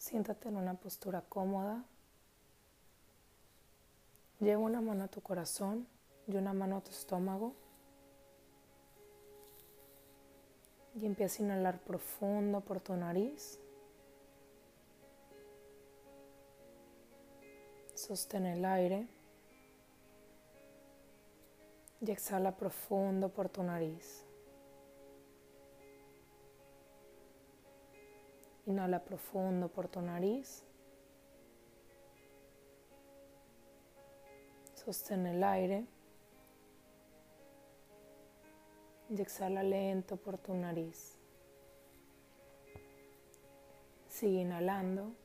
Siéntate en una postura cómoda. Lleva una mano a tu corazón y una mano a tu estómago. Y empieza a inhalar profundo por tu nariz. Sostén el aire. Y exhala profundo por tu nariz. Inhala profundo por tu nariz. Sostén el aire. Y exhala lento por tu nariz. Sigue inhalando.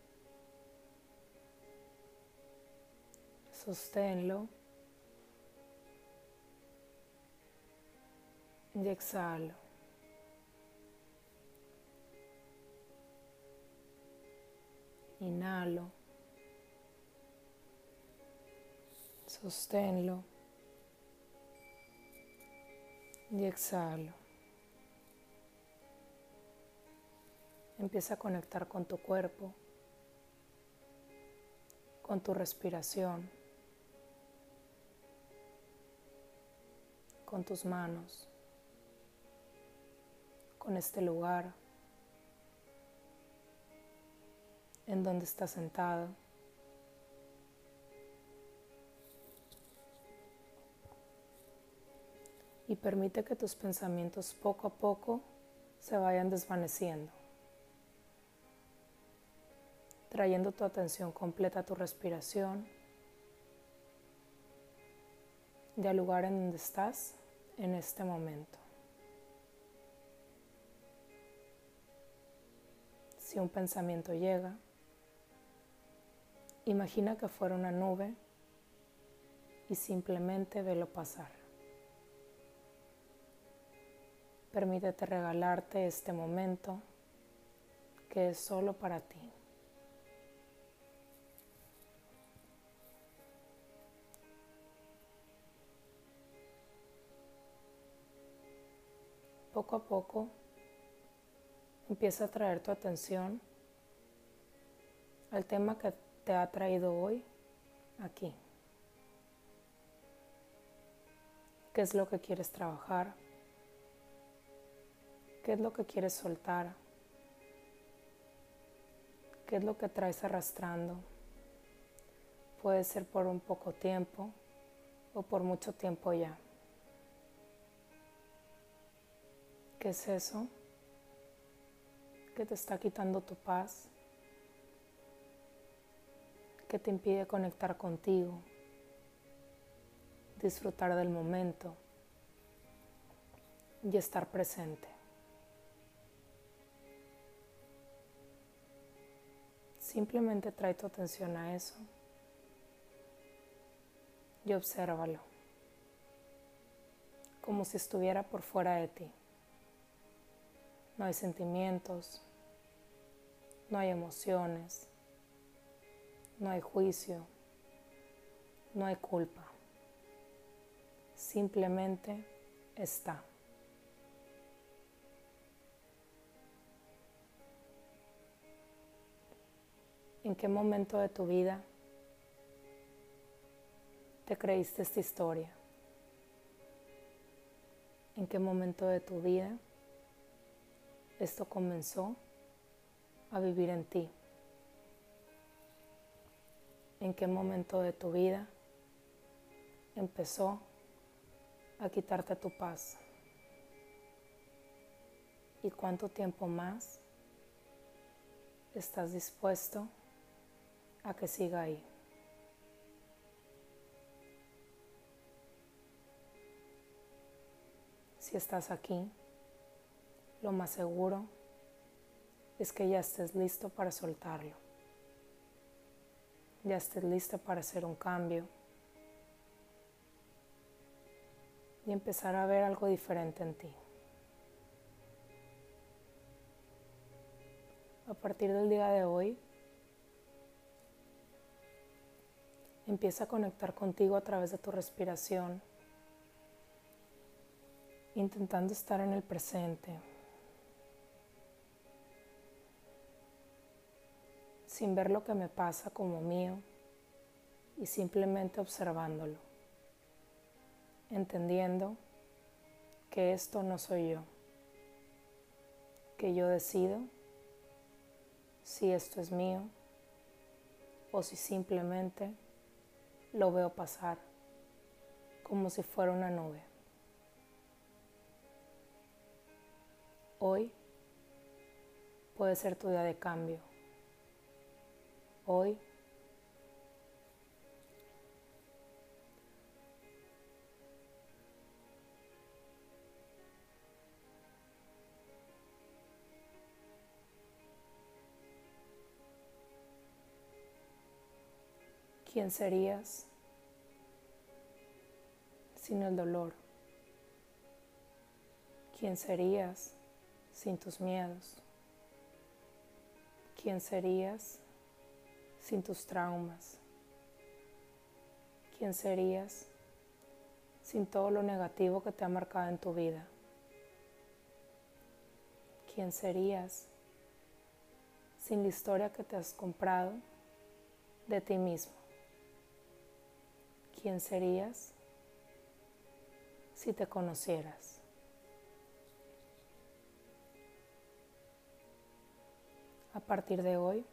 Sosténlo. Y exhalo. Inhalo. Sosténlo. Y exhalo. Empieza a conectar con tu cuerpo, con tu respiración, con tus manos, con este lugar. En donde estás sentado. Y permite que tus pensamientos poco a poco se vayan desvaneciendo, trayendo tu atención completa a tu respiración y al lugar en donde estás en este momento. Si un pensamiento llega, Imagina que fuera una nube y simplemente velo pasar. Permítete regalarte este momento que es solo para ti. Poco a poco empieza a traer tu atención al tema que te ha traído hoy aquí? ¿Qué es lo que quieres trabajar? ¿Qué es lo que quieres soltar? ¿Qué es lo que traes arrastrando? Puede ser por un poco tiempo o por mucho tiempo ya. ¿Qué es eso? que te está quitando tu paz? Que te impide conectar contigo, disfrutar del momento y estar presente. Simplemente trae tu atención a eso y obsérvalo, como si estuviera por fuera de ti. No hay sentimientos, no hay emociones, no hay juicio, no hay culpa. Simplemente está. ¿En qué momento de tu vida te creíste esta historia? ¿En qué momento de tu vida esto comenzó a vivir en ti? En qué momento de tu vida empezó a quitarte tu paz y cuánto tiempo más estás dispuesto a que siga ahí. Si estás aquí, lo más seguro es que ya estés listo para soltarlo ya estés lista para hacer un cambio y empezar a ver algo diferente en ti. A partir del día de hoy, empieza a conectar contigo a través de tu respiración, intentando estar en el presente. Sin ver lo que me pasa como mío y simplemente observándolo, entendiendo que esto no soy yo, que yo decido si esto es mío o si simplemente lo veo pasar como si fuera una nube. Hoy puede ser tu día de cambio. Hoy ¿Quién serías sin el dolor? ¿Quién serías sin tus miedos? ¿Quién serías sin tus traumas? ¿Quién serías sin todo lo negativo que te ha marcado en tu vida? ¿Quién serías sin la historia que te has comprado de ti mismo? ¿Quién serías si te conocieras? A partir de hoy,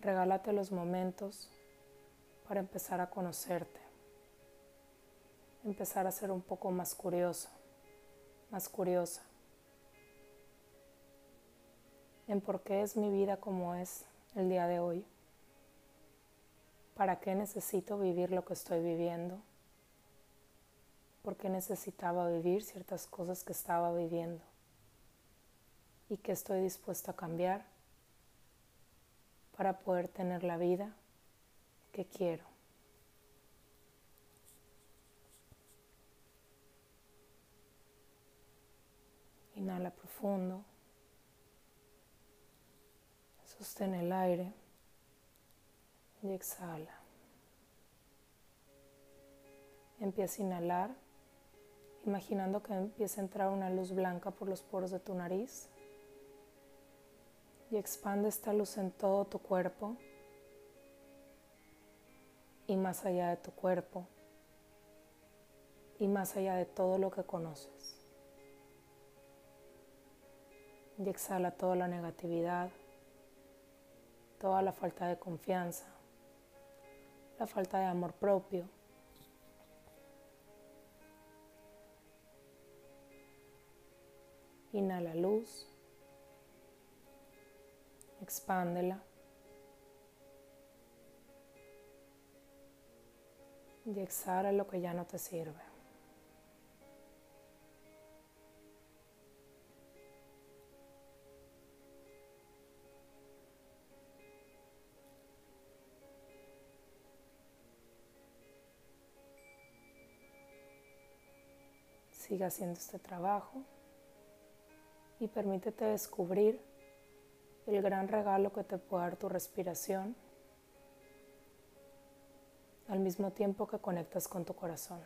regálate los momentos para empezar a conocerte, empezar a ser un poco más curioso, más curiosa en por qué es mi vida como es el día de hoy. ¿Para qué necesito vivir lo que estoy viviendo? ¿Por qué necesitaba vivir ciertas cosas que estaba viviendo? ¿Y qué estoy dispuesto a cambiar para poder tener la vida que quiero? Inhala profundo. Sostén el aire y exhala. Empieza a inhalar, imaginando que empieza a entrar una luz blanca por los poros de tu nariz y expande esta luz en todo tu cuerpo y más allá de tu cuerpo y más allá de todo lo que conoces. Y exhala toda la negatividad, toda la falta de confianza, la falta de amor propio. Inhala luz, expándela y exhala lo que ya no te sirve. Sigue haciendo este trabajo y permítete descubrir el gran regalo que te puede dar tu respiración al mismo tiempo que conectas con tu corazón.